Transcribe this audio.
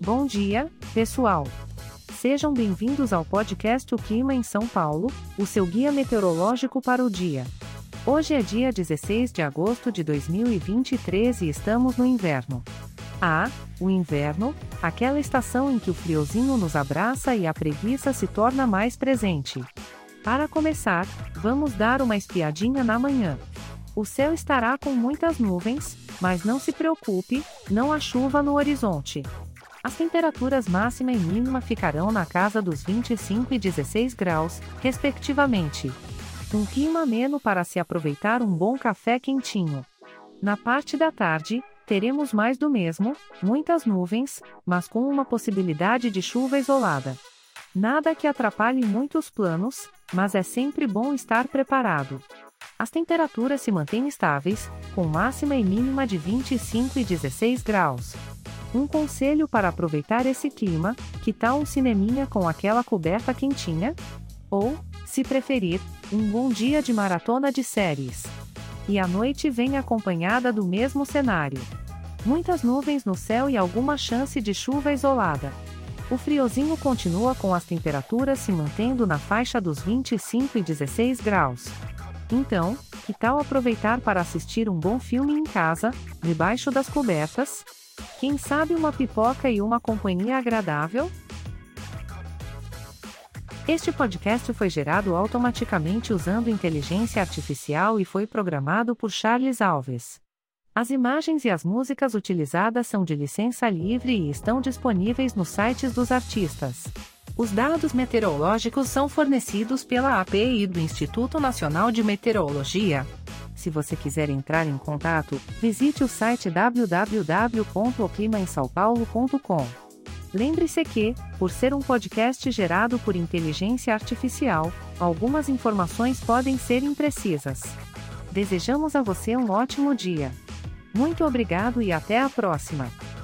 Bom dia, pessoal. Sejam bem-vindos ao podcast O Clima em São Paulo, o seu guia meteorológico para o dia. Hoje é dia 16 de agosto de 2023 e estamos no inverno. Ah, o inverno, aquela estação em que o friozinho nos abraça e a preguiça se torna mais presente. Para começar, vamos dar uma espiadinha na manhã. O céu estará com muitas nuvens, mas não se preocupe, não há chuva no horizonte. As temperaturas máxima e mínima ficarão na casa dos 25 e 16 graus, respectivamente. Um clima ameno para se aproveitar um bom café quentinho. Na parte da tarde, teremos mais do mesmo, muitas nuvens, mas com uma possibilidade de chuva isolada. Nada que atrapalhe muito os planos, mas é sempre bom estar preparado. As temperaturas se mantêm estáveis, com máxima e mínima de 25 e 16 graus. Um conselho para aproveitar esse clima: que tal um cineminha com aquela coberta quentinha? Ou, se preferir, um bom dia de maratona de séries. E a noite vem acompanhada do mesmo cenário. Muitas nuvens no céu e alguma chance de chuva isolada. O friozinho continua com as temperaturas se mantendo na faixa dos 25 e 16 graus. Então, que tal aproveitar para assistir um bom filme em casa, debaixo das cobertas? Quem sabe uma pipoca e uma companhia agradável? Este podcast foi gerado automaticamente usando inteligência artificial e foi programado por Charles Alves. As imagens e as músicas utilizadas são de licença livre e estão disponíveis nos sites dos artistas. Os dados meteorológicos são fornecidos pela API do Instituto Nacional de Meteorologia. Se você quiser entrar em contato, visite o site www.oclimaemsaopaulo.com. Lembre-se que, por ser um podcast gerado por inteligência artificial, algumas informações podem ser imprecisas. Desejamos a você um ótimo dia. Muito obrigado e até a próxima!